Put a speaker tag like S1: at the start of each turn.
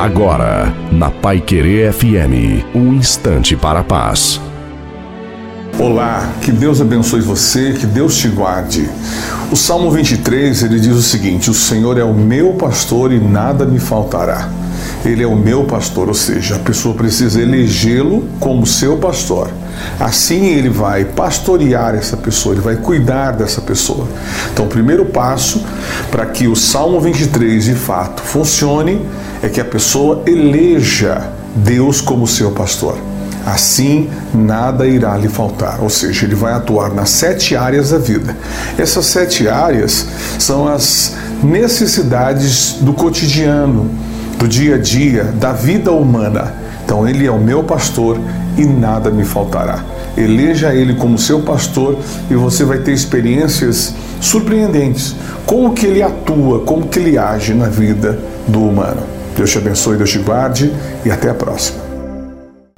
S1: Agora, na Pai Querer FM, um instante para a paz.
S2: Olá, que Deus abençoe você, que Deus te guarde. O Salmo 23, ele diz o seguinte: O Senhor é o meu pastor e nada me faltará. Ele é o meu pastor, ou seja, a pessoa precisa elegê-lo como seu pastor. Assim ele vai pastorear essa pessoa, ele vai cuidar dessa pessoa. Então, o primeiro passo para que o Salmo 23 de fato funcione é que a pessoa eleja Deus como seu pastor. Assim, nada irá lhe faltar. Ou seja, ele vai atuar nas sete áreas da vida. Essas sete áreas são as necessidades do cotidiano do dia a dia, da vida humana. Então, Ele é o meu pastor e nada me faltará. Eleja Ele como seu pastor e você vai ter experiências surpreendentes. Como que Ele atua, como que Ele age na vida do humano. Deus te abençoe, Deus te guarde e até a próxima.